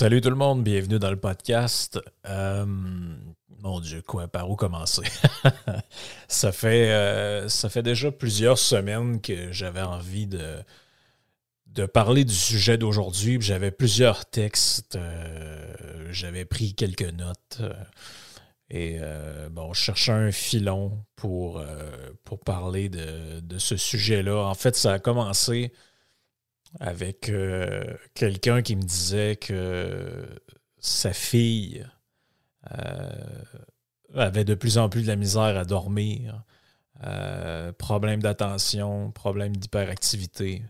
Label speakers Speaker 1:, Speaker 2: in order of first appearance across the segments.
Speaker 1: Salut tout le monde, bienvenue dans le podcast. Euh, mon Dieu, quoi, par où commencer? ça, fait, euh, ça fait déjà plusieurs semaines que j'avais envie de, de parler du sujet d'aujourd'hui. J'avais plusieurs textes, euh, j'avais pris quelques notes. et bon, je cherchais un filon pour, pour parler de, de ce sujet-là. En fait, ça a commencé avec euh, quelqu'un qui me disait que sa fille euh, avait de plus en plus de la misère à dormir, euh, problème d'attention, problème d'hyperactivité,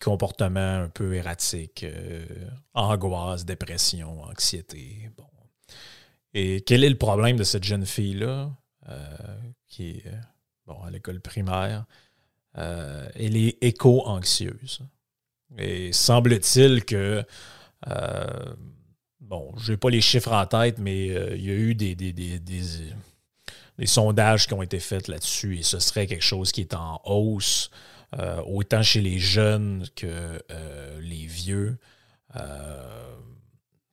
Speaker 1: comportement un peu erratique, angoisse, dépression, anxiété. Bon. Et quel est le problème de cette jeune fille-là qui est bon, à l'école primaire? Euh, elle est éco-anxieuse. Et semble-t-il que, euh, bon, je n'ai pas les chiffres en tête, mais euh, il y a eu des, des, sondages qui ont été faits là-dessus et ce serait quelque chose qui est en hausse, euh, autant chez les jeunes que euh, les vieux. Euh,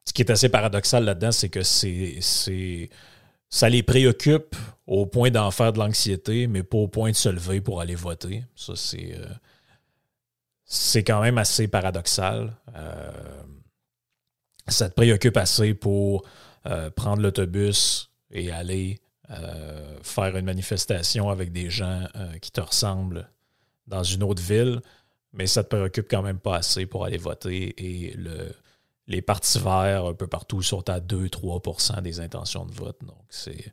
Speaker 1: ce qui est assez paradoxal là-dedans, c'est que c'est, ça les préoccupe au point d'en faire de l'anxiété, mais pas au point de se lever pour aller voter. Ça, c'est, euh, c'est quand même assez paradoxal. Euh, ça te préoccupe assez pour euh, prendre l'autobus et aller faire une manifestation avec des gens qui te ressemblent dans une autre ville, mais ça te préoccupe quand même pas assez pour aller voter et le, les partis verts un peu partout sont à 2-3% des intentions de vote. Donc, c'est.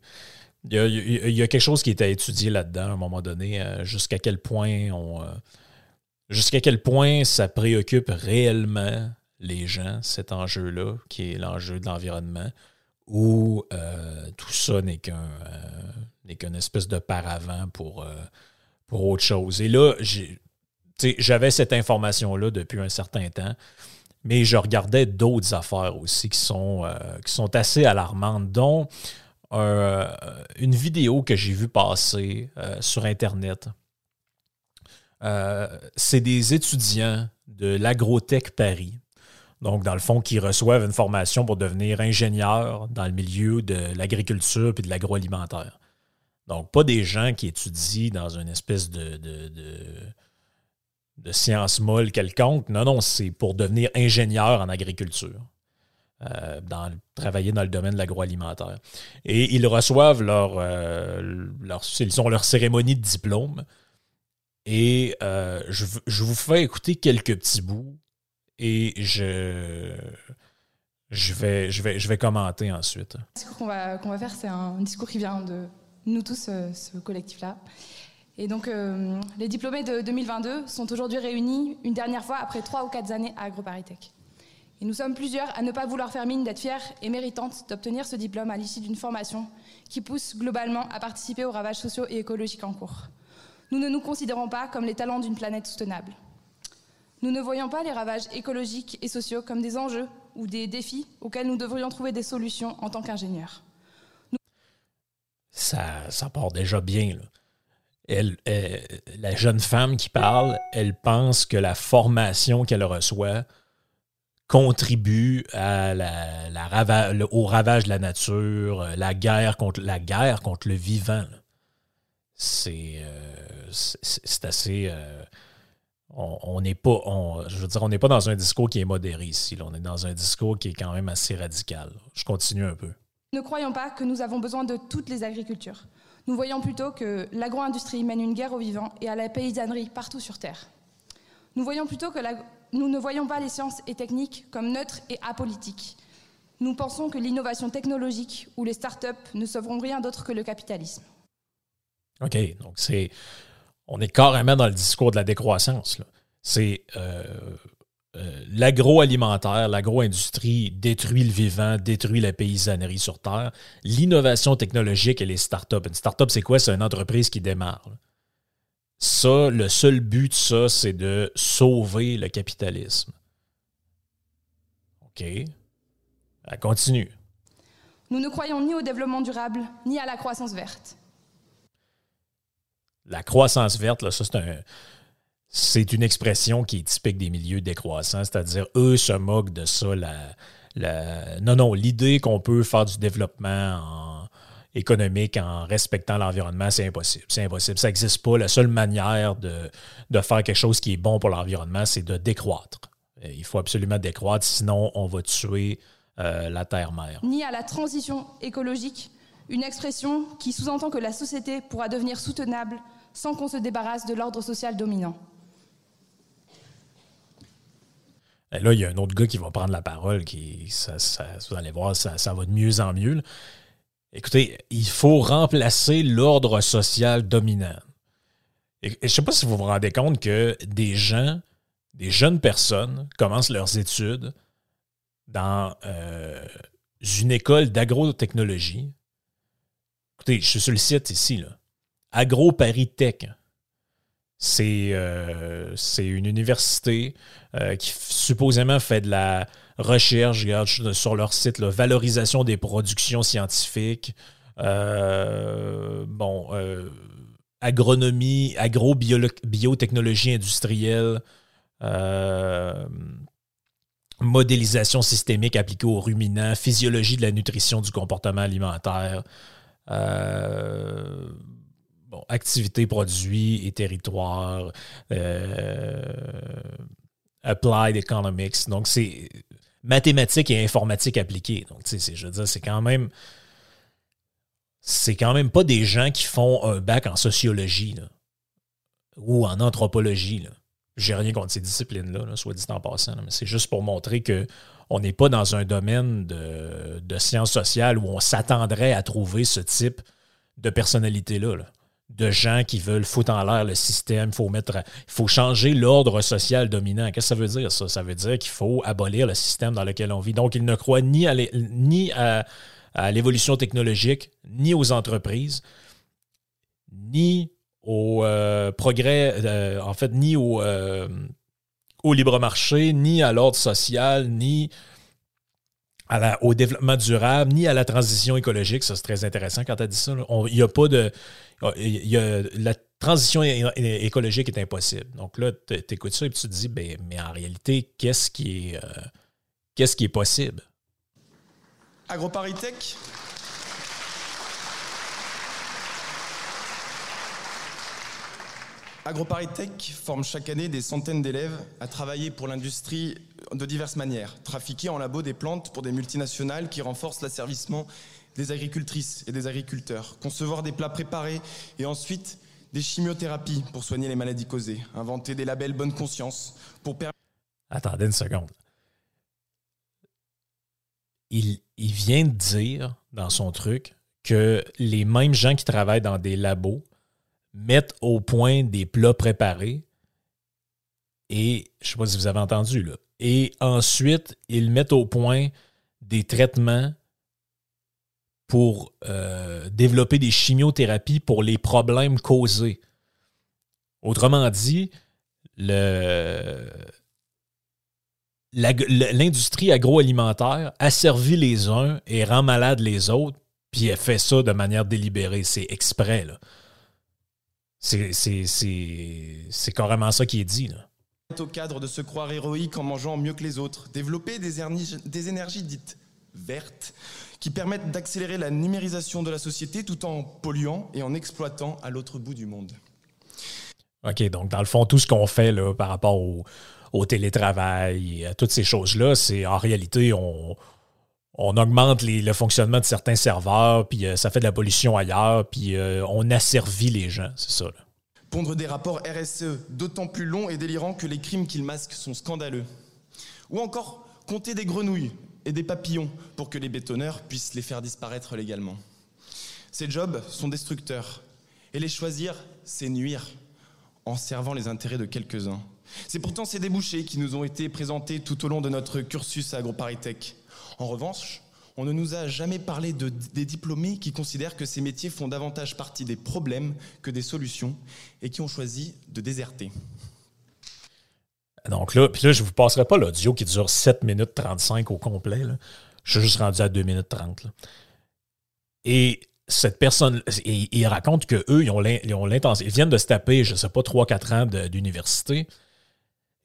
Speaker 1: Il y, a, quelque chose qui est à étudier là-dedans à un moment donné, euh, jusqu'à quel point euh, jusqu'à quel point ça préoccupe réellement les gens, cet enjeu-là, qui est l'enjeu de l'environnement, ou euh, tout ça n'est qu'un n'est qu'une espèce de paravent pour, pour autre chose. Et là, j'avais cette information-là depuis un certain temps, mais je regardais d'autres affaires aussi qui sont, euh, qui sont assez alarmantes, dont euh, une vidéo que j'ai vue passer euh, sur Internet. C'est des étudiants de l'Agrotech Paris. Donc, dans le fond, qui reçoivent une formation pour devenir ingénieurs dans le milieu de l'agriculture et de l'agroalimentaire. Donc, pas des gens qui étudient dans une espèce de, de- de science molle quelconque. Non, non, c'est pour devenir ingénieur en agriculture. euh, dans, travailler dans le domaine de l'agroalimentaire. Et ils reçoivent leur, euh, Ils ont leur cérémonie de diplôme. Et euh, je, je vous fais écouter quelques petits bouts et je, je, vais, je, vais, je vais commenter ensuite.
Speaker 2: Le discours qu'on va, qu'on va faire, c'est un discours qui vient de nous tous, ce collectif-là. Et donc, euh, les diplômés de 2022 sont aujourd'hui réunis une dernière fois après trois ou quatre années à AgroParisTech. Et nous sommes plusieurs à ne pas vouloir faire mine d'être fiers et méritantes d'obtenir ce diplôme à l'issue d'une formation qui pousse globalement à participer aux ravages sociaux et écologiques en cours. Nous ne nous considérons pas comme les talents d'une planète soutenable. Nous ne voyons pas les ravages écologiques et sociaux comme des enjeux ou des défis auxquels nous devrions trouver des solutions en tant qu'ingénieurs.
Speaker 1: Ça, ça part déjà bien. là. Elle, elle- la jeune femme qui parle, elle pense que la formation qu'elle reçoit contribue au ravage de la nature, euh, la guerre contre, le vivant. là. c'est assez. on n'est pas, je veux on n'est pas dans un discours qui est modéré ici. On est dans un discours qui est quand même assez radical. Je continue un peu.
Speaker 2: Ne croyons pas que nous avons besoin de toutes les agricultures. Nous voyons plutôt que l'agro-industrie mène une guerre aux vivants et à la paysannerie partout sur Terre. Nous, ne voyons pas les sciences et techniques comme neutres et apolitiques. Nous pensons que l'innovation technologique ou les start-up ne sauveront rien d'autre que le capitalisme.
Speaker 1: OK, donc c'est. On est carrément dans le discours de la décroissance. C'est euh, euh, l'agroalimentaire, l'agro-industrie détruit le vivant, détruit la paysannerie sur Terre. L'innovation technologique et les startups. Une startup, c'est quoi? C'est une entreprise qui démarre. Ça, le seul but de ça, c'est de sauver le capitalisme. OK. Elle continue.
Speaker 2: Nous ne croyons ni au développement durable, ni à la croissance verte.
Speaker 1: La croissance verte, là, ça, c'est un c'est une expression qui est typique des milieux décroissants, c'est-à-dire eux se moquent de ça. La, non, non, l'idée qu'on peut faire du développement économique en respectant l'environnement, c'est impossible. C'est impossible. Ça n'existe pas. La seule manière de, faire quelque chose qui est bon pour l'environnement, c'est de décroître. Il faut absolument décroître, sinon on va tuer euh, la terre-mère.
Speaker 2: Ni à la transition écologique, une expression qui sous-entend que la société pourra devenir soutenable sans qu'on se débarrasse de l'ordre social dominant.
Speaker 1: Et là, il y a un autre gars qui va prendre la parole, qui, ça, vous allez voir, ça, va de mieux en mieux. Écoutez, il faut remplacer l'ordre social dominant. Et, je ne sais pas si vous vous rendez compte que des gens, des jeunes personnes commencent leurs études dans euh, une école d'agrotechnologie. Écoutez, je suis sur le site ici, là. Agro Euh, c'est une université euh, qui supposément fait de la recherche, regarde sur leur site, la valorisation des productions scientifiques, euh, agronomie, agro-biotechnologie industrielle, modélisation systémique appliquée aux ruminants, physiologie de la nutrition du comportement alimentaire activités, produits et territoires, euh, applied economics. Donc, c'est mathématiques et informatique appliquée. Donc, tu sais, je veux dire, c'est quand même. C'est quand même pas des gens qui font un bac en sociologie ou en anthropologie. J'ai rien contre ces disciplines-là, soit dit en passant, mais c'est juste pour montrer que on n'est pas dans un domaine de, sciences sociales où on s'attendrait à trouver ce type de personnalité-là. là de gens qui veulent foutre en l'air le système. Il faut, faut changer l'ordre social dominant. Qu'est-ce que ça veut dire, ça? Ça veut dire qu'il faut abolir le système dans lequel on vit. Donc, il ne croit ni à, l'évolution technologique, ni aux entreprises, ni au euh, progrès, euh, en fait, ni euh, au libre marché, ni à l'ordre social, ni au développement durable, ni à la transition écologique. Ça, c'est très intéressant quand tu as dit ça. Il n'y a pas de. La transition écologique est impossible. Donc là, tu écoutes ça et tu te dis, ben, mais en réalité, qu'est-ce qui est, euh, qu'est-ce qui est possible?
Speaker 3: AgroParisTech AgroParisTech forme chaque année des centaines d'élèves à travailler pour l'industrie de diverses manières. Trafiquer en labo des plantes pour des multinationales qui renforcent l'asservissement des agricultrices et des agriculteurs. Concevoir des plats préparés et ensuite des chimiothérapies pour soigner les maladies causées. Inventer des labels bonne conscience pour permettre...
Speaker 1: Attendez une seconde. Il, il vient de dire dans son truc que les mêmes gens qui travaillent dans des labos mettent au point des plats préparés et, je ne sais pas si vous avez entendu, là, et ensuite, ils mettent au point des traitements pour euh, développer des chimiothérapies pour les problèmes causés. Autrement dit, l'industrie agroalimentaire asservit les uns et rend malades les autres, puis elle fait ça de manière délibérée. C'est exprès. C'est carrément ça qui est dit.
Speaker 3: Au cadre de se croire héroïque en mangeant mieux que les autres, développer des énergies dites vertes qui permettent d'accélérer la numérisation de la société tout en polluant et en exploitant à l'autre bout du monde.
Speaker 1: OK, donc dans le fond, tout ce qu'on fait là, par rapport au, télétravail et à toutes ces choses-là, c'est en réalité, on, augmente le fonctionnement de certains serveurs, puis euh, ça fait de la pollution ailleurs, puis euh, on asservit les gens, c'est ça.
Speaker 3: Pondre des rapports RSE d'autant plus longs et délirants que les crimes qu'ils masquent sont scandaleux. Ou encore compter des grenouilles et des papillons pour que les bétonneurs puissent les faire disparaître légalement. Ces jobs sont destructeurs et les choisir, c'est nuire en servant les intérêts de quelques-uns. C'est pourtant ces débouchés qui nous ont été présentés tout au long de notre cursus à AgroParisTech. En revanche, on ne nous a jamais parlé de, des diplômés qui considèrent que ces métiers font davantage partie des problèmes que des solutions et qui ont choisi de déserter.
Speaker 1: Donc là, puis là, je ne vous passerai pas l'audio qui dure 7 minutes 35 au complet. Je suis juste rendu à 2 minutes 30. Et cette personne, il, raconte qu'eux, ils ont l'intention, ils viennent de se taper, je ne sais pas, 3-4 ans d'université,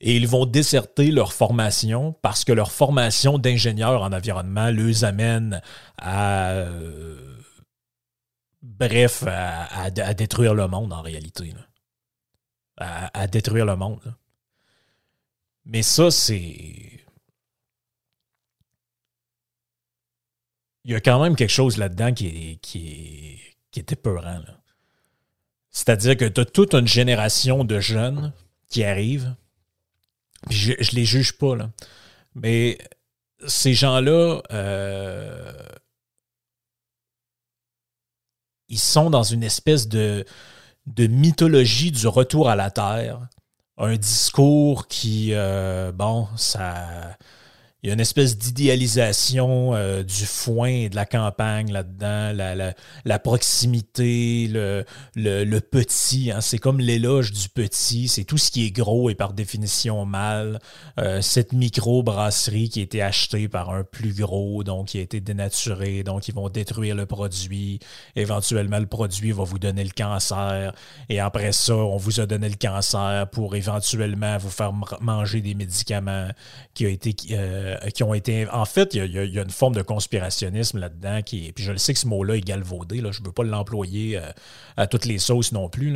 Speaker 1: et ils vont déserter leur formation parce que leur formation d'ingénieur en environnement les amène à. Euh, bref, à, détruire le monde en réalité. À, détruire le monde. Mais ça, c'est. Il y a quand même quelque chose là-dedans qui est, qui qui épeurant. C'est-à-dire que tu as toute une génération de jeunes qui arrivent. je, ne les juge pas, là. Mais ces gens-là, euh, ils sont dans une espèce de, de mythologie du retour à la Terre un discours qui, euh, bon, ça il y a une espèce d'idéalisation euh, du foin et de la campagne là-dedans, la, la, proximité, le, le, petit. Hein, c'est comme l'éloge du petit. C'est tout ce qui est gros et par définition mal. Euh, cette micro-brasserie qui a été achetée par un plus gros, donc qui a été dénaturé, donc ils vont détruire le produit. Éventuellement, le produit va vous donner le cancer. Et après ça, on vous a donné le cancer pour éventuellement vous faire manger des médicaments qui ont été... Euh, euh, qui ont été. En fait, il y, a, une forme de conspirationnisme là-dedans qui. Puis je le sais que ce mot-là est galvaudé, je ne veux pas l'employer euh, à toutes les sauces non plus.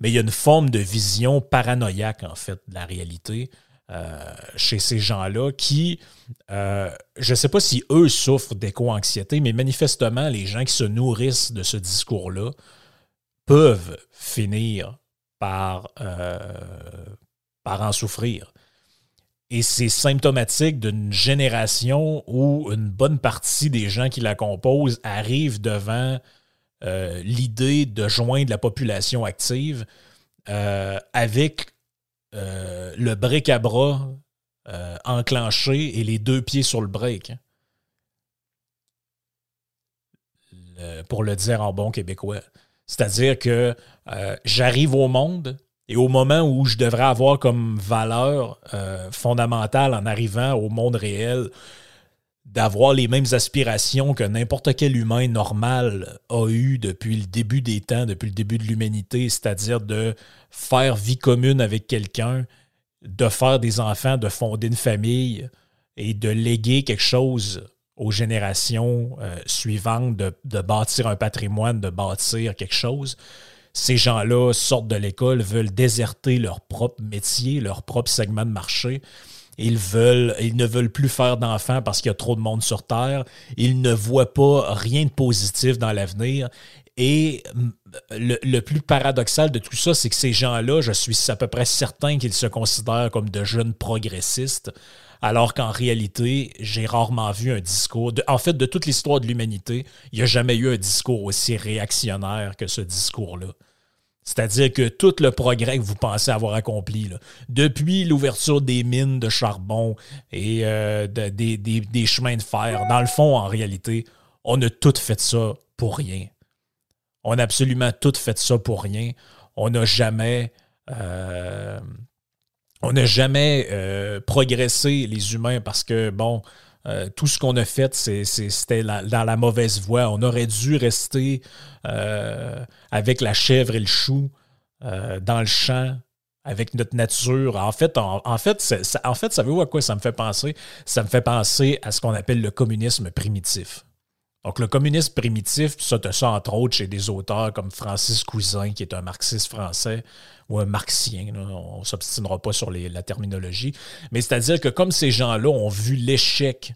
Speaker 1: Mais il y a une forme de vision paranoïaque, en fait, de la réalité. Euh, chez ces gens-là qui, je ne sais pas si eux souffrent d'éco-anxiété, mais manifestement, les gens qui se nourrissent de ce discours-là peuvent finir par en souffrir. Et c'est symptomatique d'une génération où une bonne partie des gens qui la composent arrivent devant euh, l'idée de joindre la population active euh, avec euh, le bric-à-bras enclenché et les deux pieds sur le break. pour le dire en bon québécois. C'est-à-dire que j'arrive au monde, et au moment où je devrais avoir comme valeur euh, fondamentale en arrivant au monde réel, d'avoir les mêmes aspirations que n'importe quel humain normal a eu depuis le début des temps, depuis le début de l'humanité, c'est-à-dire de faire vie commune avec quelqu'un, de faire des enfants, de fonder une famille et de léguer quelque chose aux générations euh, suivantes, de, de, bâtir un patrimoine, de bâtir quelque chose ces gens-là sortent de l'école, veulent déserter leur propre métier, leur propre segment de marché. Ils, veulent, ils ne veulent plus faire d'enfants parce qu'il y a trop de monde sur Terre. Ils ne voient pas rien de positif dans l'avenir. Et le, le, plus paradoxal de tout ça, c'est que ces gens-là, je suis à peu près certain qu'ils se considèrent comme de jeunes progressistes, alors qu'en réalité, j'ai rarement vu un discours. en fait, de toute l'histoire de l'humanité, il n'y a jamais eu un discours aussi réactionnaire que ce discours-là. C'est-à-dire que tout le progrès que vous pensez avoir accompli, depuis l'ouverture des mines de charbon et euh, des, chemins de fer, dans le fond, en réalité, on a tout fait ça pour rien. On a absolument tout fait ça pour rien. On n'a jamais, euh, on n'a jamais euh, progressé, les humains, parce que, bon, euh, tout ce qu'on a fait, c'était dans la mauvaise voie. On aurait dû rester euh, avec la chèvre et le chou dans le champ, avec notre nature. En fait, en, fait, ça, en fait, savez-vous à quoi ça me fait penser? Ça me fait penser à ce qu'on appelle le communisme primitif. Donc, le communisme primitif, ça, tu ça entre autres chez des auteurs comme Francis Cousin, qui est un marxiste français, ou un marxien. on ne s'obstinera pas sur la terminologie. Mais c'est-à-dire que comme ces gens-là ont vu l'échec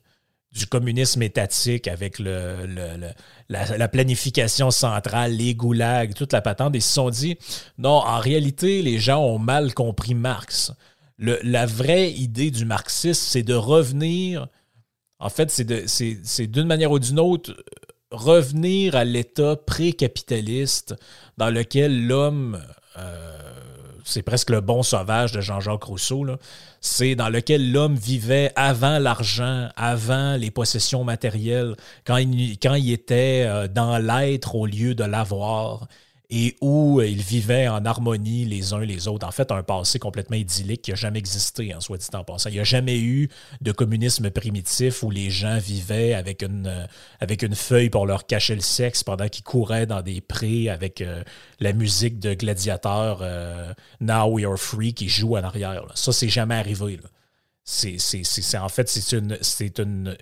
Speaker 1: du communisme étatique avec le, la, planification centrale, les goulags, toute la patente, ils se sont dit, non, en réalité, les gens ont mal compris Marx. la vraie idée du marxisme, c'est de revenir en fait, c'est d'une manière ou d'une autre revenir à l'état pré-capitaliste dans lequel l'homme, euh, c'est presque le bon sauvage de Jean-Jacques Rousseau, c'est dans lequel l'homme vivait avant l'argent, avant les possessions matérielles, quand il, quand il était euh, dans l'être au lieu de l'avoir et où ils vivaient en harmonie les uns les autres. En fait, un passé complètement idyllique qui n'a jamais existé, en soit dit en passant. Il n'y a jamais eu de communisme primitif où les gens vivaient avec une, euh, avec une feuille pour leur cacher le sexe pendant qu'ils couraient dans des prés avec euh, la musique de gladiateur euh, Now We Are Free qui joue en arrière. Ça, c'est jamais arrivé. C'est, en fait, c'est une, c'est une,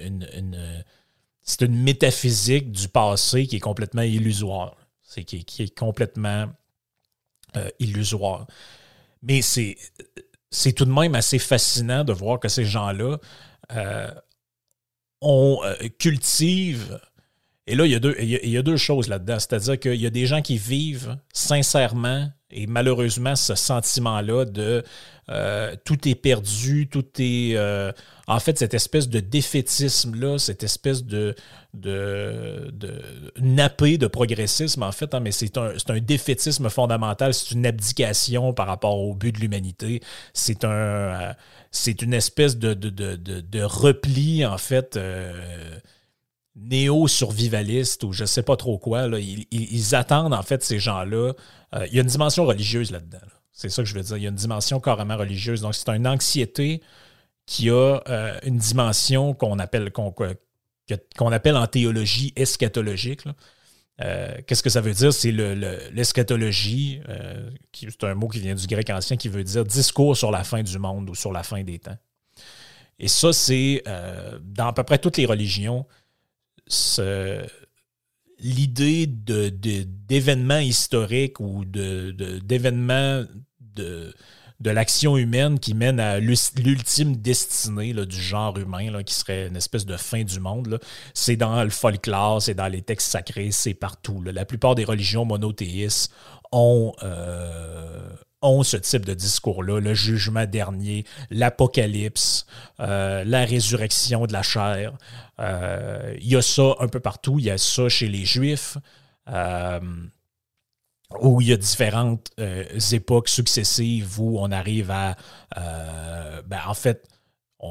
Speaker 1: c'est une métaphysique du passé qui est complètement illusoire c'est qui, est complètement euh, illusoire. Mais c'est, c'est tout de même assez fascinant de voir que ces gens-là euh, on euh. Et là, il y a deux, il y a deux choses là-dedans. C'est-à-dire qu'il y a des gens qui vivent sincèrement et malheureusement ce sentiment-là de tout est perdu, tout est en fait, cette espèce de défaitisme-là, cette espèce de, de, de de progressisme, en fait, hein, mais c'est un, un, défaitisme fondamental, c'est une abdication par rapport au but de l'humanité. C'est un. Euh, c'est une espèce de, de, de, repli, en fait. Euh, néo-survivaliste ou je ne sais pas trop quoi. Là. Ils, attendent, en fait, ces gens-là. Euh, il y a une dimension religieuse là-dedans. C'est ça que je veux dire. Il y a une dimension carrément religieuse. Donc, c'est une anxiété qui a euh, une dimension qu'on appelle, appelle en théologie eschatologique. Euh, qu'est-ce que ça veut dire? C'est l'eschatologie, euh, c'est un mot qui vient du grec ancien qui veut dire discours sur la fin du monde ou sur la fin des temps. Et ça, c'est dans à peu près toutes les religions, l'idée de, d'événements historiques ou d'événements de, de l'action humaine qui mène à l'ultime destinée du genre humain, qui serait une espèce de fin du monde. C'est dans le folklore, c'est dans les textes sacrés, c'est partout. La plupart des religions monothéistes ont, euh, ont ce type de discours-là, le jugement dernier, l'apocalypse, euh, la résurrection de la chair. Euh, il y a ça un peu partout. Il y a ça chez les Juifs où il y a différentes euh, époques successives où on arrive à. Euh, ben, en fait, euh,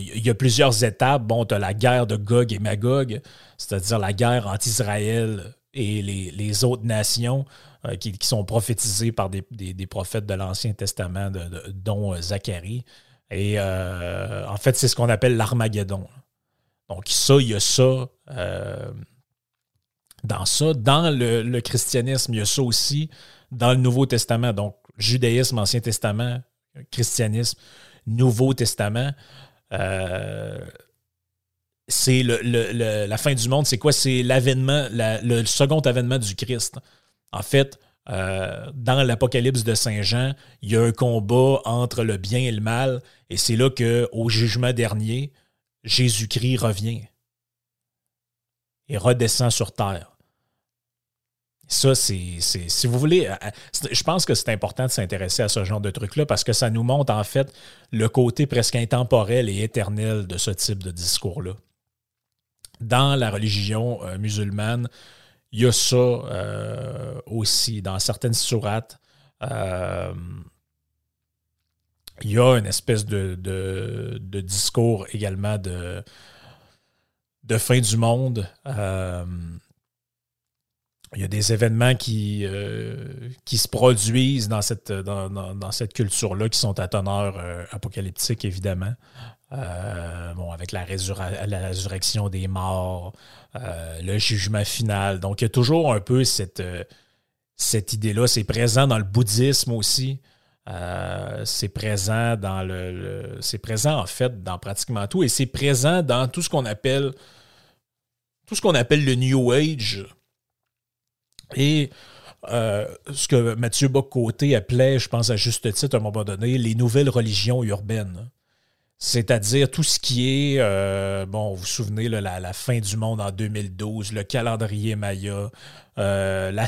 Speaker 1: il y a plusieurs étapes. Bon, tu as la guerre de Gog et Magog, c'est-à-dire la guerre entre Israël et les, autres nations qui, sont prophétisées par des, prophètes de l'Ancien Testament, dont Zacharie. Et en fait, c'est ce qu'on appelle l'Armageddon. Donc, ça, il y a ça dans ça. Dans le, christianisme, il y a ça aussi. Dans le Nouveau Testament, donc judaïsme, Ancien Testament, christianisme, Nouveau Testament, euh, c'est la fin du monde. C'est quoi? C'est l'avènement, le second avènement du Christ. En fait, euh, dans l'Apocalypse de Saint Jean, il y a un combat entre le bien et le mal, et c'est là qu'au jugement dernier, Jésus-Christ revient et redescend sur terre. Ça, c'est, si vous voulez, euh, euh, je pense que c'est important de s'intéresser à ce genre de truc-là parce que ça nous montre en fait le côté presque intemporel et éternel de ce type de discours-là. Dans la religion euh, musulmane, il y a ça aussi. Dans certaines sourates, il y a une espèce de, de, discours également de, de fin du monde il y a des événements qui, euh, qui se produisent dans cette, dans, cette culture-là qui sont à teneur euh, apocalyptique, évidemment. Euh, bon, avec la, résurrection des morts, le jugement final. Donc, il y a toujours un peu cette, cette idée-là. C'est présent dans le bouddhisme aussi. c'est présent dans le, c'est présent en fait dans pratiquement tout et c'est présent dans tout ce qu'on appelle tout ce qu'on appelle le New Age et euh, ce que Mathieu Bock-Côté appelait, je pense à juste titre à un moment donné, les nouvelles religions urbaines. C'est-à-dire tout ce qui est, euh, bon, vous vous souvenez, la, fin du monde en 2012, le calendrier Maya, euh, la,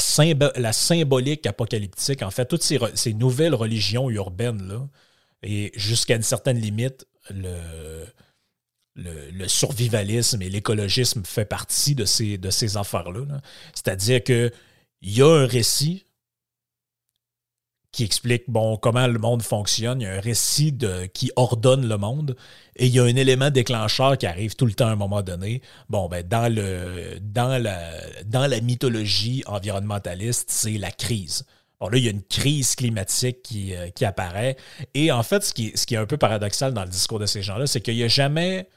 Speaker 1: symbolique apocalyptique, en fait, toutes ces, nouvelles religions urbaines, là, et jusqu'à une certaine limite, le, survivalisme et l'écologisme fait partie de ces, affaires-là. cest à dire qu'il y a un récit qui explique bon, comment le monde fonctionne. Il y a un récit qui ordonne le monde et il y a un élément déclencheur qui arrive tout le temps à un moment donné. Bon, ben, dans, le, dans, la, dans la mythologie environnementaliste, c'est la crise. Bon, là, il y a une crise climatique qui, euh, qui apparaît. Et en fait, ce qui, ce qui est un peu paradoxal dans le discours de ces gens-là, c'est qu'il n'y a jamais.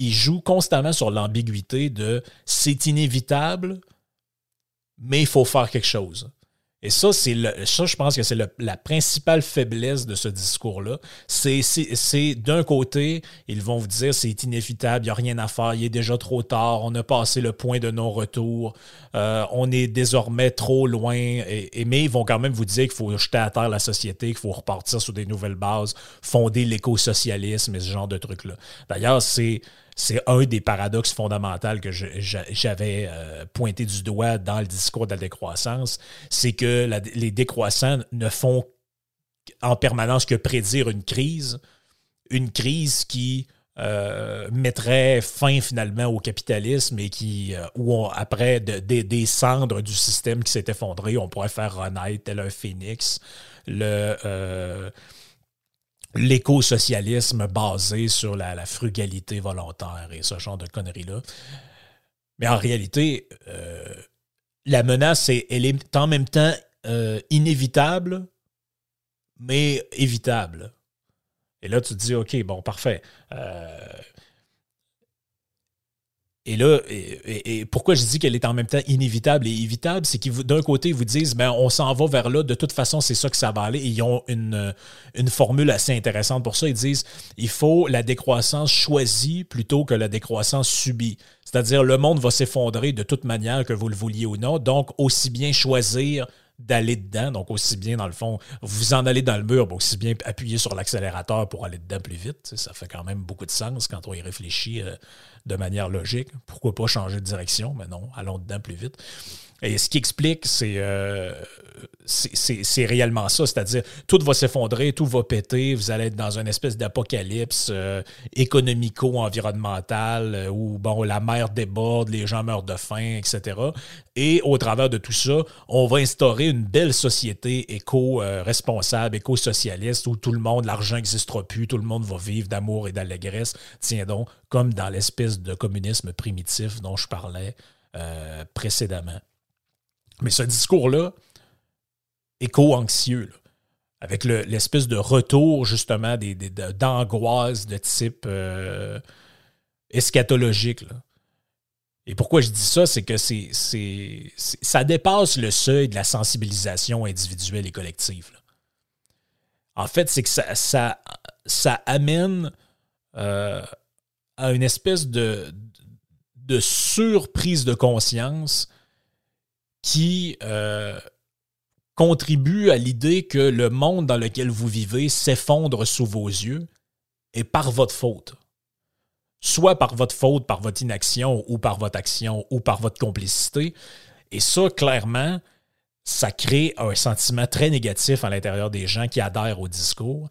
Speaker 1: Ils jouent constamment sur l'ambiguïté de c'est inévitable, mais il faut faire quelque chose. Et ça, c'est ça, je pense que c'est la principale faiblesse de ce discours-là. C'est d'un côté, ils vont vous dire c'est inévitable, il n'y a rien à faire, il est déjà trop tard, on a passé le point de non-retour, euh, on est désormais trop loin. Et, mais ils vont quand même vous dire qu'il faut jeter à terre la société, qu'il faut repartir sur des nouvelles bases, fonder l'écosocialisme et ce genre de trucs-là. D'ailleurs, c'est c'est un des paradoxes fondamentaux que j'avais euh, pointé du doigt dans le discours de la décroissance, c'est que les décroissants ne font en permanence que prédire une crise, une crise qui euh, mettrait fin finalement au capitalisme et qui, euh, où après des cendres du système qui s'est effondré, on pourrait faire renaître tel un phénix le l'éco-socialisme basé sur la, frugalité volontaire et ce genre de conneries-là. Mais en réalité, euh, la menace, elle est en même temps euh, inévitable, mais évitable. Et là, tu te dis, OK, bon, parfait. Euh, et là, et, pourquoi je dis qu'elle est en même temps inévitable et évitable, c'est qu'ils d'un côté, ils vous disent, ben, on s'en va vers là, de toute façon, c'est ça que ça va aller. ils ont une, une formule assez intéressante pour ça. Ils disent, il faut la décroissance choisie plutôt que la décroissance subie. C'est-à-dire, le monde va s'effondrer de toute manière, que vous le vouliez ou non. Donc, aussi bien choisir d'aller dedans. Donc, aussi bien, dans le fond, vous en allez dans le mur, aussi bien appuyer sur l'accélérateur pour aller dedans plus vite. Ça fait quand même beaucoup de sens quand on y réfléchit euh, de manière logique. Pourquoi pas changer de direction? Mais non, allons dedans plus vite. Et ce qui explique, c'est euh, c'est réellement ça. C'est-à-dire, tout va s'effondrer, tout va péter. Vous allez être dans une espèce d'apocalypse euh, économico-environnemental euh, où bon, la mer déborde, les gens meurent de faim, etc. Et au travers de tout ça, on va instaurer une belle société éco-responsable, éco-socialiste où tout le monde, l'argent n'existera plus, tout le monde va vivre d'amour et d'allégresse. Tiens donc, comme dans l'espèce de communisme primitif dont je parlais précédemment. Mais ce discours-là, éco-anxieux, avec l'espèce de retour justement d'angoisse de type euh, eschatologique. Et pourquoi je dis ça, c'est que c'est, ça dépasse le seuil de la sensibilisation individuelle et collective. En fait, c'est que ça, ça, amène euh, à une espèce de, de surprise de conscience qui euh, contribue à l'idée que le monde dans lequel vous vivez s'effondre sous vos yeux et par votre faute. Soit par votre faute, par votre inaction, ou par votre action, ou par votre complicité. Et ça, clairement, ça crée un sentiment très négatif à l'intérieur des gens qui adhèrent au discours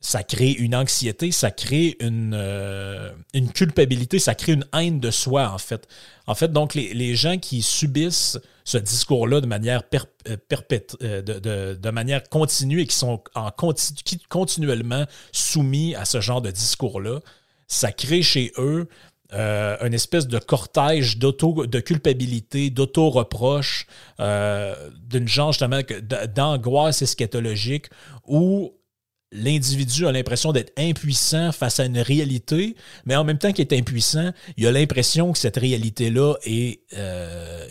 Speaker 1: ça crée une anxiété, ça crée une, euh, une culpabilité, ça crée une haine de soi, en fait. En fait, donc, les, gens qui subissent ce discours-là de manière euh, euh, de, manière continue et qui sont en continuellement soumis à ce genre de discours-là, ça crée chez eux une espèce de cortège de culpabilité, d'auto-reproche, d'une genre justement d'angoisse eschatologique où l'individu a l'impression d'être impuissant face à une réalité, mais en même temps qu'il est impuissant, il a l'impression que cette réalité-là est... Euh,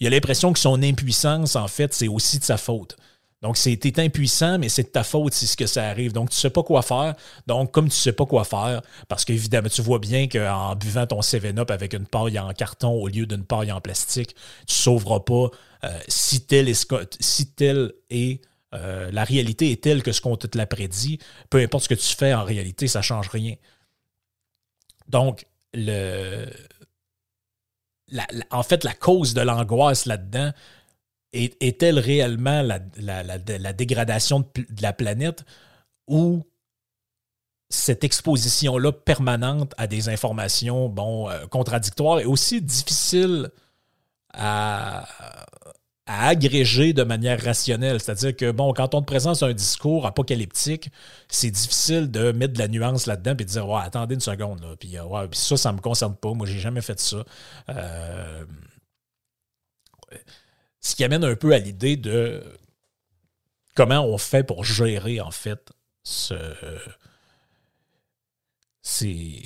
Speaker 1: il a l'impression que son impuissance, en fait, c'est aussi de sa faute. Donc, c'est impuissant, mais c'est de ta faute si ce que ça arrive. Donc, tu sais pas quoi faire. Donc, comme tu sais pas quoi faire, parce qu'évidemment, tu vois bien qu'en buvant ton 7-Up avec une paille en carton au lieu d'une paille en plastique, tu sauveras pas euh, si tel est euh, la réalité est telle que ce qu'on te l'a prédit, peu importe ce que tu fais en réalité, ça ne change rien. Donc, le, en fait, la cause de l'angoisse là-dedans, est-elle réellement la, dégradation de, la planète ou cette exposition-là permanente à des informations bon, euh, contradictoires et aussi difficile à, à agréger de manière rationnelle. C'est-à-dire que, bon, quand on te présente un discours apocalyptique, c'est difficile de mettre de la nuance là-dedans et de dire, ouais, attendez une seconde, là. Puis, ouais, puis ça, ça ne me concerne pas. Moi, j'ai jamais fait ça. Euh, ce qui amène un peu à l'idée de comment on fait pour gérer, en fait, ce. C'est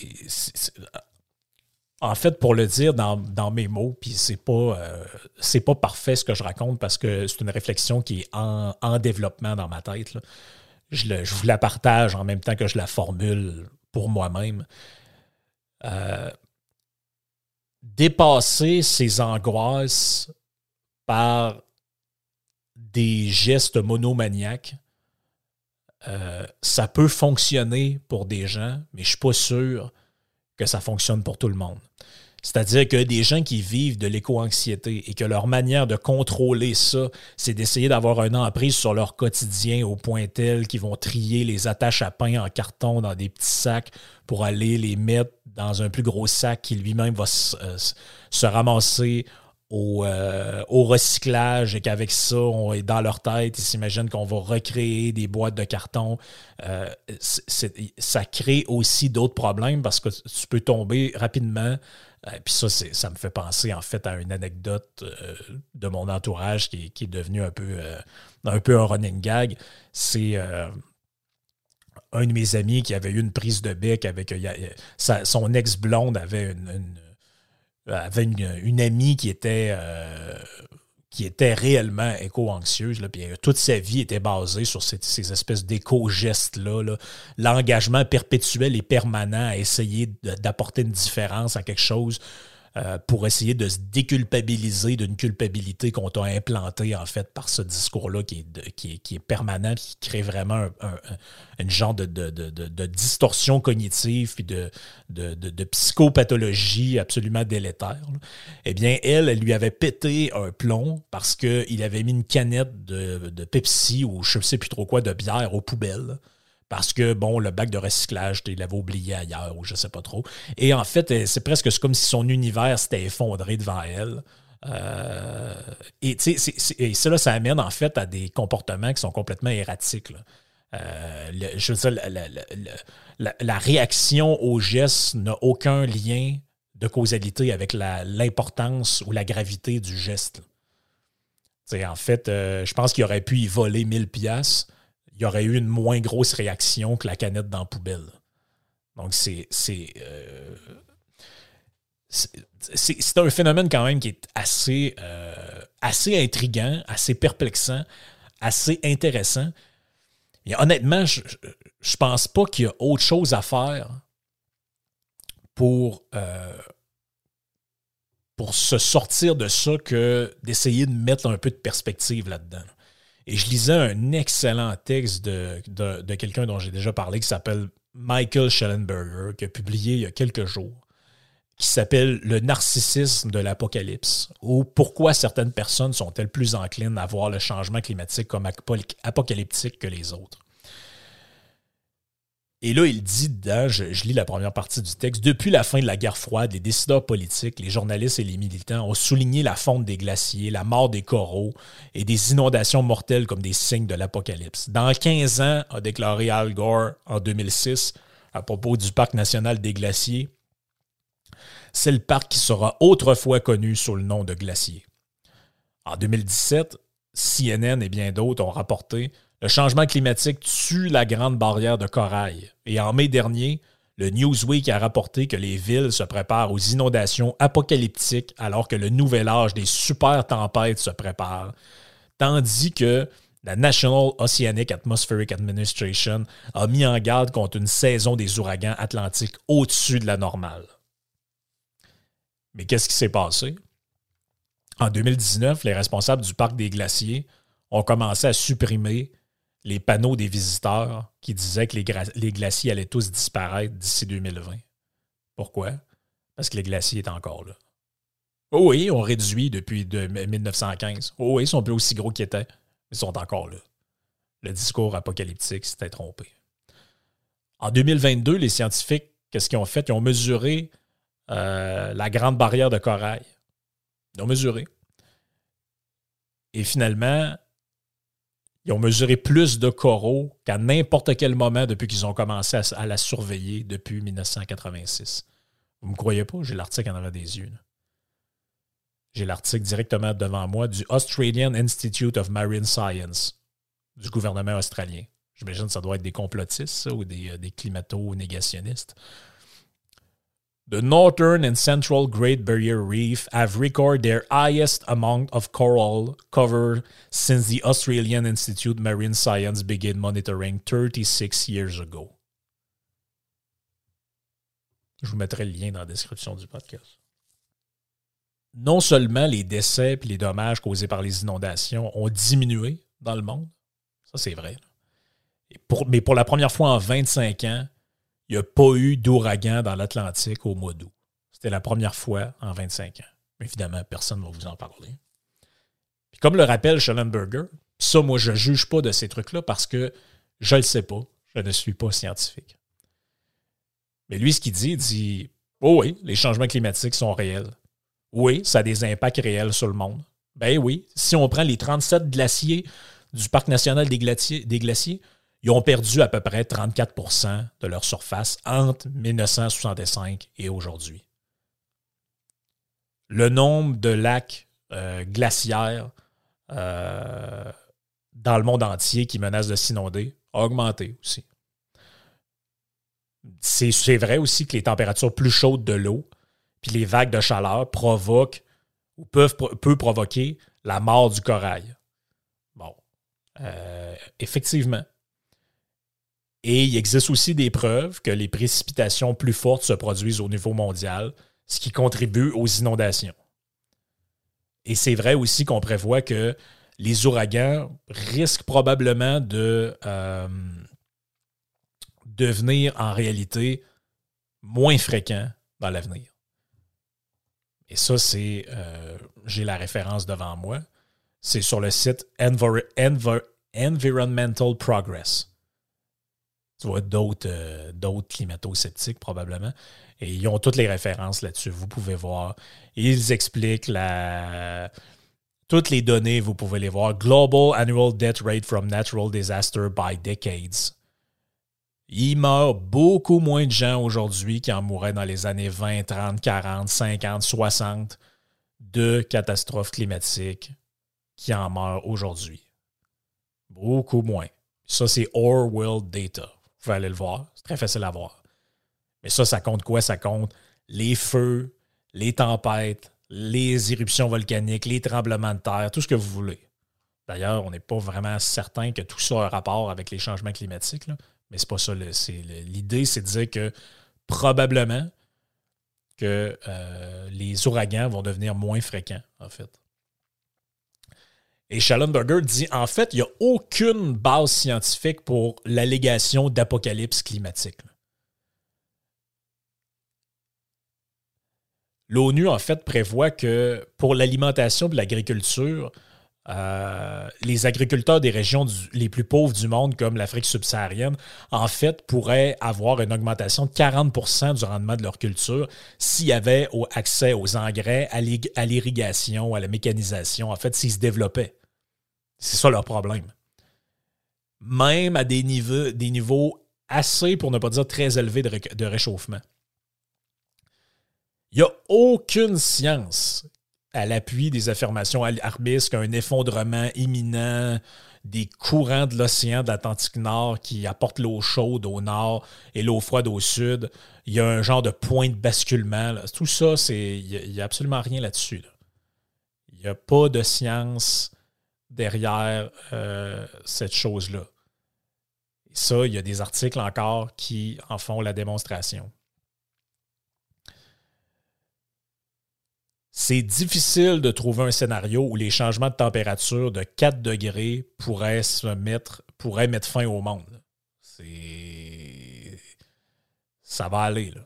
Speaker 1: en fait, pour le dire dans, mes mots, puis c'est pas, euh, pas parfait ce que je raconte parce que c'est une réflexion qui est en, développement dans ma tête. Je, vous la partage en même temps que je la formule pour moi-même. Euh, dépasser ces angoisses par des gestes monomaniaques, euh, ça peut fonctionner pour des gens, mais je suis pas sûr que ça fonctionne pour tout le monde. C'est-à-dire que des gens qui vivent de l'éco-anxiété et que leur manière de contrôler ça, c'est d'essayer d'avoir un emprise sur leur quotidien au point tel qu'ils vont trier les attaches à pain en carton dans des petits sacs pour aller les mettre dans un plus gros sac qui lui-même va se, euh, ramasser euh, au, recyclage et qu'avec ça, on est dans leur tête, ils s'imaginent qu'on va recréer des boîtes de carton. Euh, ça crée aussi d'autres problèmes parce que tu peux tomber rapidement. Euh, puis ça, ça me fait penser en fait à une anecdote de mon entourage qui, est devenu un peu, un peu un running gag. C'est un de mes amis qui avait eu une prise de bec avec son ex-blonde avait une avait une, amie qui était, euh, qui était réellement éco-anxieuse. Puis euh, toute sa vie était basée sur ces, espèces d'éco-gestes-là. L'engagement perpétuel et permanent à essayer d'apporter une différence à quelque chose euh, pour essayer de se déculpabiliser d'une culpabilité qu'on t'a implantée en fait par ce discours-là qui est, permanent, qui crée vraiment un, une genre de, distorsion cognitive puis de, de, psychopathologie absolument délétère. Eh bien, elle, elle lui avait pété un plomb parce qu'il avait mis une canette de, Pepsi ou je ne sais plus trop quoi de bière aux poubelles parce que, bon, le bac de recyclage, il l'avait oublié ailleurs ou je sais pas trop. Et en fait, c'est presque comme si son univers s'était effondré devant elle. Euh, et, et cela, ça amène en fait à des comportements qui sont complètement erratiques. Euh, je veux dire, la, réaction au geste n'a aucun lien de causalité avec l'importance ou la gravité du geste. En fait, euh, je pense qu'il aurait pu y voler 1000 pièces il y aurait eu une moins grosse réaction que la canette dans la poubelle. Donc, c'est. Euh, c'est un phénomène quand même qui est assez, euh, assez intriguant, assez perplexant, assez intéressant. Et honnêtement, je ne pense pas qu'il y a autre chose à faire pour, euh, pour se sortir de ça que d'essayer de mettre un peu de perspective là-dedans. Et je lisais un excellent texte de, quelqu'un dont j'ai déjà parlé qui s'appelle Michael Schellenberger, qui a publié il y a quelques jours, qui s'appelle Le narcissisme de l'apocalypse, ou pourquoi certaines personnes sont-elles plus enclines à voir le changement climatique comme apocalyptique que les autres. Et là, il dit dedans, je, lis la première partie du texte, depuis la fin de la guerre froide, les décideurs politiques, les journalistes et les militants ont souligné la fonte des glaciers, la mort des coraux et des inondations mortelles comme des signes de l'apocalypse. Dans 15 ans, a déclaré Al Gore en 2006 à propos du parc national des glaciers, c'est le parc qui sera autrefois connu sous le nom de glacier. En 2017, CNN et bien d'autres ont rapporté le changement climatique tue la grande barrière de corail. Et en mai dernier, le Newsweek a rapporté que les villes se préparent aux inondations apocalyptiques alors que le nouvel âge des super tempêtes se prépare, tandis que la National Oceanic Atmospheric Administration a mis en garde contre une saison des ouragans atlantiques au-dessus de la normale. Mais qu'est-ce qui s'est passé? En 2019, les responsables du parc des glaciers ont commencé à supprimer les panneaux des visiteurs qui disaient que les, glaciers allaient tous disparaître d'ici 2020. Pourquoi? Parce que les glaciers étaient encore là. Oh oui, on réduit depuis 1915. Oh oui, ils sont plus aussi gros qu'ils étaient. Ils sont encore là. Le discours apocalyptique s'était trompé. En 2022, les scientifiques, qu'est-ce qu'ils ont fait? Ils ont mesuré euh, la grande barrière de corail. Ils ont mesuré. Et finalement, ils ont mesuré plus de coraux qu'à n'importe quel moment depuis qu'ils ont commencé à, la surveiller depuis 1986. Vous ne me croyez pas? J'ai l'article en avant des yeux. J'ai l'article directement devant moi du Australian Institute of Marine Science du gouvernement australien. J'imagine que ça doit être des complotistes ou des, euh, climato-négationnistes. The northern and central Great Barrier Reef have recorded their highest amount of coral cover since the Australian Institute Marine Science began monitoring 36 years ago. Je vous mettrai le lien dans la description du podcast. Non seulement les décès et les dommages causés par les inondations ont diminué dans le monde, ça c'est vrai, mais pour la première fois en 25 ans, il n'y a pas eu d'ouragan dans l'Atlantique au mois d'août. C'était la première fois en 25 ans. Évidemment, personne ne va vous en parler. Puis comme le rappelle Schellenberger, ça, moi, je ne juge pas de ces trucs-là parce que je ne le sais pas. Je ne suis pas scientifique. Mais lui, ce qu'il dit, il dit Oh oui, les changements climatiques sont réels. Oui, ça a des impacts réels sur le monde. Ben oui, si on prend les 37 glaciers du Parc national des glaciers, des glaciers ils ont perdu à peu près 34% de leur surface entre 1965 et aujourd'hui. Le nombre de lacs euh, glaciaires euh, dans le monde entier qui menacent de s'inonder a augmenté aussi. C'est vrai aussi que les températures plus chaudes de l'eau puis les vagues de chaleur provoquent ou peuvent, provoquer la mort du corail. Bon, euh, effectivement, et il existe aussi des preuves que les précipitations plus fortes se produisent au niveau mondial, ce qui contribue aux inondations. Et c'est vrai aussi qu'on prévoit que les ouragans risquent probablement de euh, devenir en réalité moins fréquents dans l'avenir. Et ça, c'est, euh, j'ai la référence devant moi, c'est sur le site Environmental Progress tu vois d'autres euh, d'autres climato-sceptiques probablement. Et ils ont toutes les références là-dessus. Vous pouvez voir. Ils expliquent la, toutes les données, vous pouvez les voir. Global Annual Death Rate from Natural Disaster by Decades. Il meurt beaucoup moins de gens aujourd'hui qui en mouraient dans les années 20, 30, 40, 50, 60 de catastrophes climatiques qui en meurent aujourd'hui. Beaucoup moins. Ça, c'est Orwell Data. Vous pouvez aller le voir. C'est très facile à voir. Mais ça, ça compte quoi? Ça compte les feux, les tempêtes, les éruptions volcaniques, les tremblements de terre, tout ce que vous voulez. D'ailleurs, on n'est pas vraiment certain que tout ça a un rapport avec les changements climatiques, mais c'est pas ça. L'idée, c'est de dire que probablement que euh, les ouragans vont devenir moins fréquents, en fait. Et Schallenberger dit en fait, il n'y a aucune base scientifique pour l'allégation d'apocalypse climatique. L'ONU, en fait, prévoit que pour l'alimentation et l'agriculture, euh, les agriculteurs des régions les plus pauvres du monde, comme l'Afrique subsaharienne, en fait, pourraient avoir une augmentation de 40% du rendement de leur culture s'il y avait accès aux engrais, à l'irrigation, à la mécanisation, en fait, s'ils se développaient. C'est ça leur problème. Même à des niveaux, des niveaux assez, pour ne pas dire très élevés de, réchauffement. Il n'y a aucune science à l'appui des affirmations alarmistes qu'un effondrement imminent des courants de l'océan de l'Atlantique Nord qui apportent l'eau chaude au nord et l'eau froide au sud. Il y a un genre de point de basculement. Tout ça, il n'y a, absolument rien là-dessus. Il n'y a pas de science derrière euh, cette chose-là. Et ça, il y a des articles encore qui en font la démonstration. C'est difficile de trouver un scénario où les changements de température de 4 degrés pourraient se mettre, pourraient mettre fin au monde. C'est. Ça va aller, là.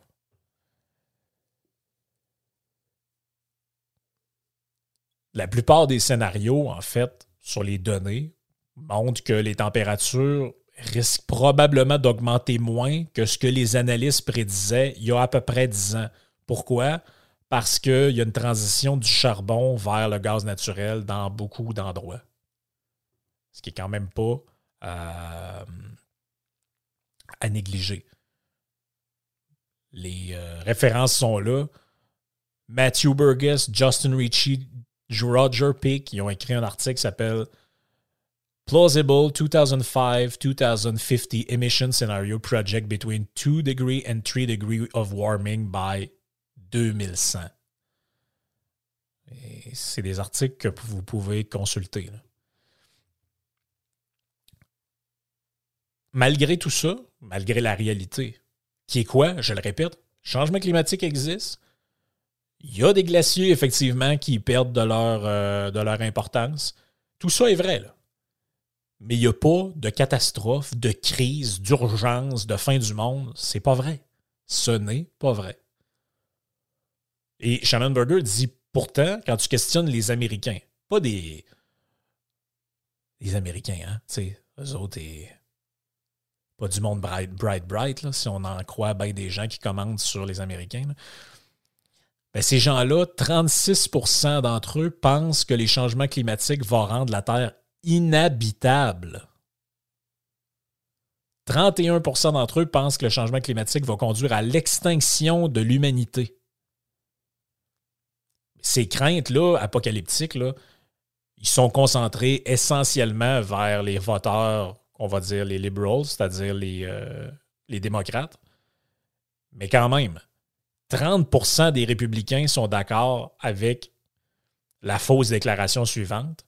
Speaker 1: La plupart des scénarios, en fait, sur les données, montrent que les températures risquent probablement d'augmenter moins que ce que les analystes prédisaient il y a à peu près 10 ans. Pourquoi? Parce qu'il y a une transition du charbon vers le gaz naturel dans beaucoup d'endroits. Ce qui est quand même pas euh, à négliger. Les euh, références sont là. Matthew Burgess, Justin Roger Peak, ils ont écrit un article qui s'appelle Plausible 2005-2050 Emission Scenario Project Between 2 Degree and 3 Degree of Warming by 2100. C'est des articles que vous pouvez consulter. Malgré tout ça, malgré la réalité, qui est quoi? Je le répète, changement climatique existe, il y a des glaciers, effectivement, qui perdent de leur, euh, importance. Tout ça est vrai, là. Mais il n'y a pas de catastrophe, de crise, d'urgence, de fin du monde. C'est pas vrai. Ce n'est pas vrai. Et Shannon Berger dit pourtant, quand tu questionnes les Américains, pas des. Les Américains, hein? Sais, eux autres, pas du monde bright, bright, bright, là, si on en croit bien des gens qui commandent sur les Américains. Ben, ces gens-là, 36% d'entre eux pensent que les changements climatiques vont rendre la Terre inhabitable. 31% d'entre eux pensent que le changement climatique va conduire à l'extinction de l'humanité. Ces craintes-là, apocalyptiques, là, ils sont concentrés essentiellement vers les voteurs, on va dire les liberals, c'est-à-dire les, euh, les démocrates. Mais quand même, 30% des républicains sont d'accord avec la fausse déclaration suivante.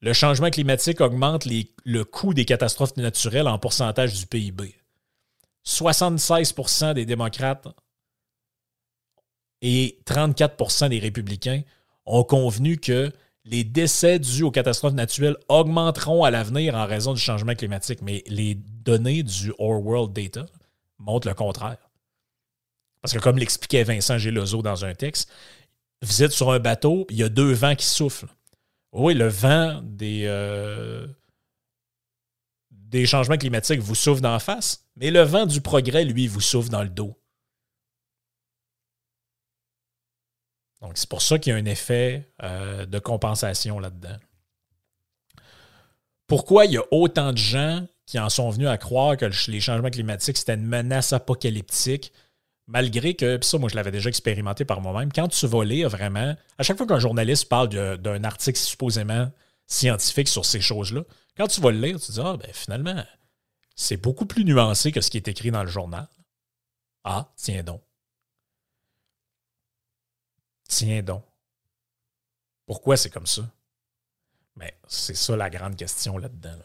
Speaker 1: Le changement climatique augmente le coût des catastrophes naturelles en pourcentage du PIB. 76% des démocrates et 34% des républicains ont convenu que les décès dus aux catastrophes naturelles augmenteront à l'avenir en raison du changement climatique. Mais les données du Our World Data montrent le contraire. Parce que comme l'expliquait Vincent Gelozo dans un texte, vous êtes sur un bateau, il y a deux vents qui soufflent. Oui, le vent des, euh, des changements climatiques vous souffle d'en face, mais le vent du progrès, lui, vous souffle dans le dos. Donc, c'est pour ça qu'il y a un effet euh, de compensation là-dedans. Pourquoi il y a autant de gens qui en sont venus à croire que les changements climatiques, c'était une menace apocalyptique? Malgré que, puis ça, moi, je l'avais déjà expérimenté par moi-même, quand tu vas lire vraiment, à chaque fois qu'un journaliste parle d'un article supposément scientifique sur ces choses-là, quand tu vas le lire, tu te dis, ah, ben finalement, c'est beaucoup plus nuancé que ce qui est écrit dans le journal. Ah, tiens donc. Tiens donc. Pourquoi c'est comme ça? Mais ben, c'est ça la grande question là-dedans.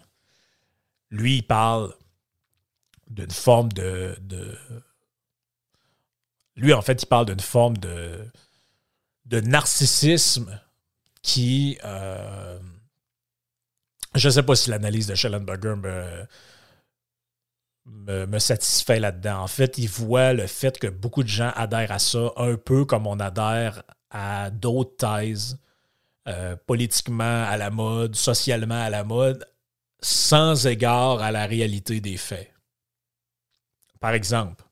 Speaker 1: Lui, il parle d'une forme de, de lui, en fait, il parle d'une forme de, de narcissisme qui. Euh, je ne sais pas si l'analyse de Schellenberger me, satisfait là-dedans. En fait, il voit le fait que beaucoup de gens adhèrent à ça un peu comme on adhère à d'autres thèses, euh, politiquement à la mode, socialement à la mode, sans égard à la réalité des faits. Par exemple,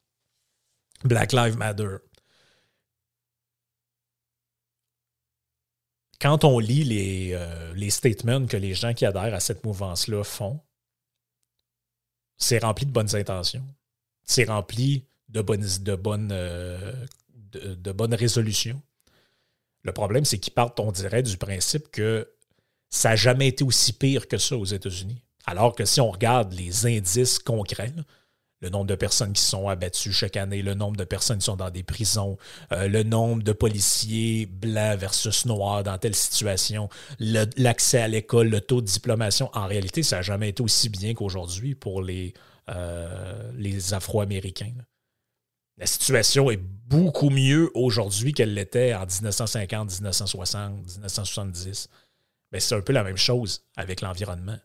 Speaker 1: Black Lives Matter. Quand on lit les, euh, les statements que les gens qui adhèrent à cette mouvance-là font, c'est rempli de bonnes intentions. C'est rempli de bonnes, de bonnes, euh, de, bonnes résolutions. Le problème, c'est qu'ils partent, on dirait, du principe que ça n'a jamais été aussi pire que ça aux États-Unis. Alors que si on regarde les indices concrets, le nombre de personnes qui sont abattues chaque année, le nombre de personnes qui sont dans des prisons, euh, le nombre de policiers blancs versus noirs dans telle situation, l'accès à l'école, le taux de diplomation. En réalité, ça n'a jamais été aussi bien qu'aujourd'hui pour les, euh, les Afro-Américains. La situation est beaucoup mieux aujourd'hui qu'elle l'était en 1950, 1960, 1970. Mais c'est un peu la même chose avec l'environnement.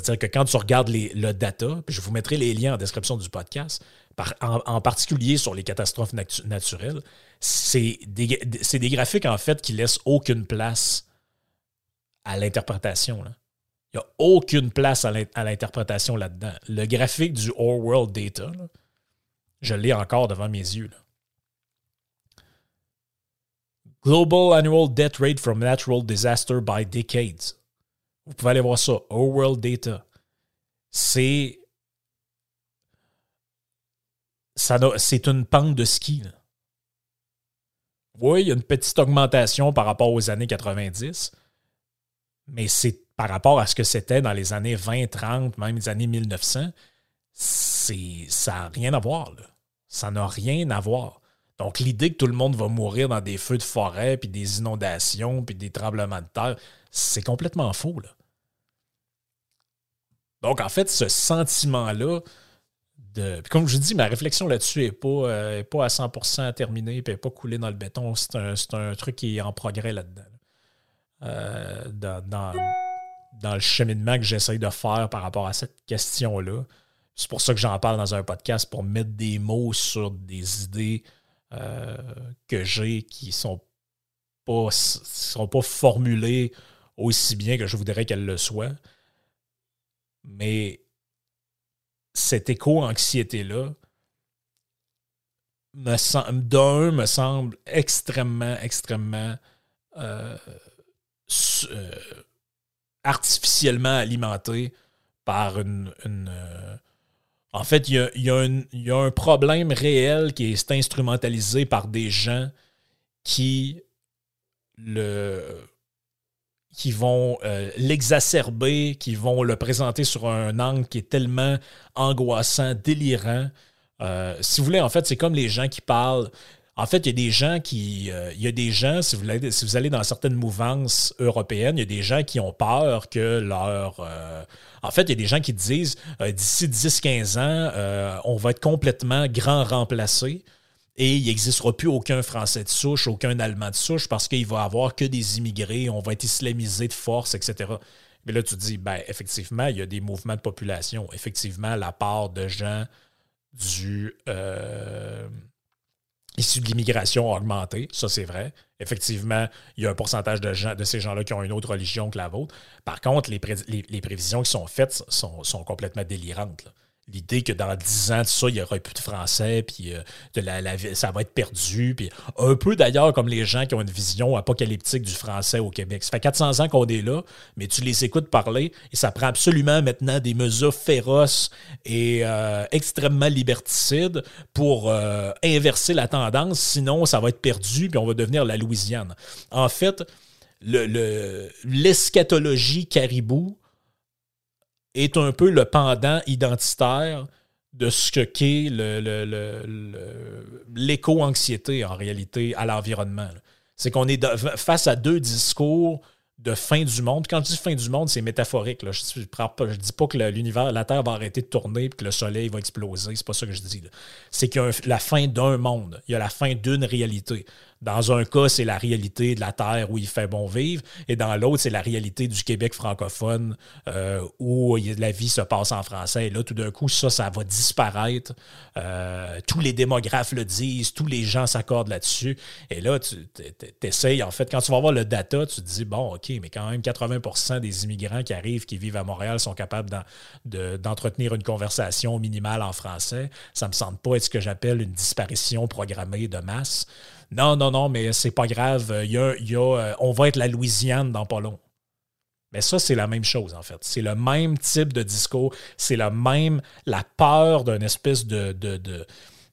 Speaker 1: C'est-à-dire que quand tu regardes les, le data, puis je vous mettrai les liens en description du podcast, en, particulier sur les catastrophes naturelles, c'est des, graphiques en fait qui laissent aucune place à l'interprétation. Il n'y a aucune place à l'interprétation là-dedans. Le graphique du All World Data, je l'ai encore devant mes yeux. Global Annual Death Rate from Natural Disaster by Decades. Vous pouvez aller voir ça. Our World Data. C'est. C'est une pente de ski. Oui, il y a une petite augmentation par rapport aux années 90, mais c'est par rapport à ce que c'était dans les années 20, 30, même les années 1900, ça n'a rien à voir. Ça n'a rien à voir. Donc, l'idée que tout le monde va mourir dans des feux de forêt, puis des inondations, puis des tremblements de terre, c'est complètement faux. Là. Donc, en fait, ce sentiment-là, de, comme je dis, ma réflexion là-dessus n'est pas, euh, pas à 100% terminée, et n'est pas coulée dans le béton. C'est un, truc qui est en progrès là-dedans. Euh, dans, dans, le cheminement que j'essaye de faire par rapport à cette question-là. C'est pour ça que j'en parle dans un podcast, pour mettre des mots sur des idées euh, que j'ai qui sont pas, sont pas formulées aussi bien que je voudrais qu'elles le soient. Mais cette éco-anxiété-là, d'un, me semble extrêmement, extrêmement euh, euh, artificiellement alimenté par une, en fait, il y, a, un, problème réel qui est instrumentalisé par des gens qui le qui vont euh, l'exacerber, qui vont le présenter sur un angle qui est tellement angoissant, délirant. Euh, si vous voulez, en fait, c'est comme les gens qui parlent en fait, il y a des gens qui. Euh, il y a des gens, si vous, si vous allez dans certaines mouvances européennes, il y a des gens qui ont peur que leur. Euh, en fait, il y a des gens qui disent euh, d'ici 10-15 ans, on va être complètement grand remplacé et il n'existera plus aucun Français de souche, aucun Allemand de souche parce qu'il va y avoir que des immigrés, on va être islamisé de force, etc. Mais là, tu te dis, ben, effectivement, il y a des mouvements de population. Effectivement, la part de gens du issus de l'immigration ont augmenté, ça c'est vrai. Effectivement, il y a un pourcentage de, ces gens-là qui ont une autre religion que la vôtre. Par contre, les, prévisions qui sont faites sont complètement délirantes l'idée que dans 10 ans, tout ça, il n'y aura plus de français, puis euh, de la, ça va être perdu. Un peu d'ailleurs comme les gens qui ont une vision apocalyptique du français au Québec. Ça fait 400 ans qu'on est là, mais tu les écoutes parler et ça prend absolument maintenant des mesures féroces et euh, extrêmement liberticides pour euh, inverser la tendance. Sinon, ça va être perdu, puis on va devenir la Louisiane. En fait, l'eschatologie le, caribou est un peu le pendant identitaire de ce qu'est l'éco-anxiété en réalité à l'environnement. C'est qu'on est face à deux discours de fin du monde. Quand je dis fin du monde, c'est métaphorique. Je ne dis pas que l'univers, la Terre va arrêter de tourner et que le Soleil va exploser. C'est pas ça que je dis. C'est qu'il y a la fin d'un monde. Il y a la fin d'une réalité. Dans un cas, c'est la réalité de la Terre où il fait bon vivre, et dans l'autre, c'est la réalité du Québec francophone euh, où la vie se passe en français. Et là, tout d'un coup, ça, ça va disparaître. Euh, tous les démographes le disent, tous les gens s'accordent là-dessus. Et là, tu essayes, en fait, quand tu vas voir le data, tu te dis, bon, OK, mais quand même 80% des immigrants qui arrivent, qui vivent à Montréal, sont capables d'entretenir une conversation minimale en français. Ça me semble pas être ce que j'appelle une disparition programmée de masse. Non, non, non, mais c'est pas grave. Il y a, euh, on va être la Louisiane dans pas long. Mais ça, c'est la même chose, en fait. C'est le même type de discours. C'est le même, la peur d'une espèce de, de,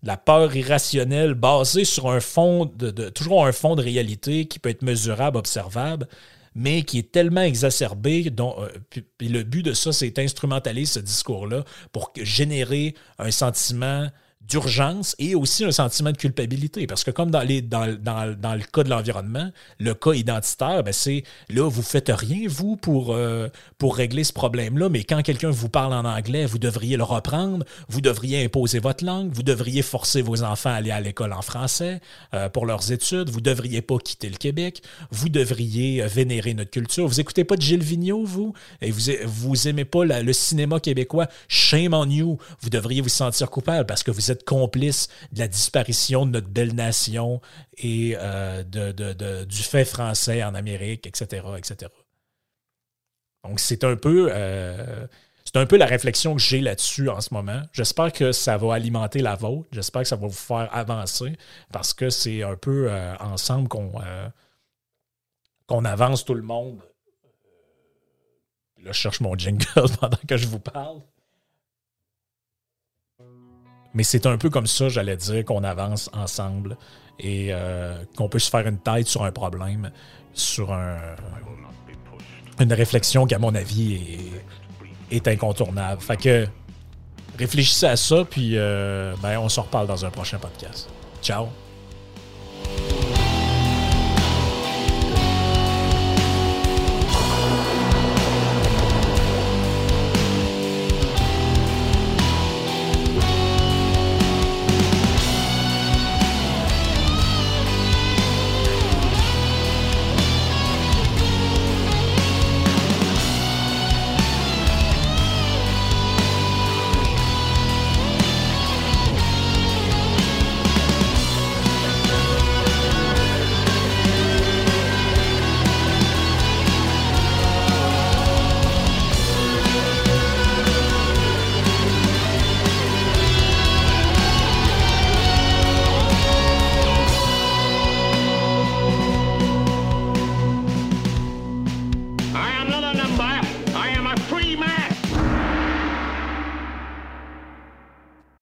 Speaker 1: la peur irrationnelle basée sur un fond de, toujours un fond de réalité qui peut être mesurable, observable, mais qui est tellement exacerbé. Dont, euh, puis, le but de ça, c'est instrumentaliser ce discours-là pour générer un sentiment d'urgence et aussi un sentiment de culpabilité. Parce que comme dans, dans, dans, dans le cas de l'environnement, le cas identitaire, ben c'est là, vous faites rien, vous, pour, euh, pour régler ce problème-là, mais quand quelqu'un vous parle en anglais, vous devriez le reprendre, vous devriez imposer votre langue, vous devriez forcer vos enfants à aller à l'école en français euh, pour leurs études, vous devriez pas quitter le Québec, vous devriez euh, vénérer notre culture. Vous écoutez pas de Gilles Vigneault, vous, et vous, vous aimez pas le cinéma québécois, shame on you, vous devriez vous sentir coupable parce que vous êtes complice de la disparition de notre belle nation et euh, de, du fait français en Amérique, etc. etc. Donc, c'est un peu. Euh, un peu la réflexion que j'ai là-dessus en ce moment. J'espère que ça va alimenter la vôtre. J'espère que ça va vous faire avancer parce que c'est un peu euh, ensemble qu'on qu'on avance tout le monde. Là, je cherche mon jingle pendant que je vous parle. Mais c'est un peu comme ça, j'allais dire, qu'on avance ensemble et euh, qu'on peut se faire une tête sur un problème, sur un, une réflexion qui, à mon avis, est, incontournable. Fait que réfléchissez à ça, puis euh, ben, on se reparle dans un prochain podcast. Ciao!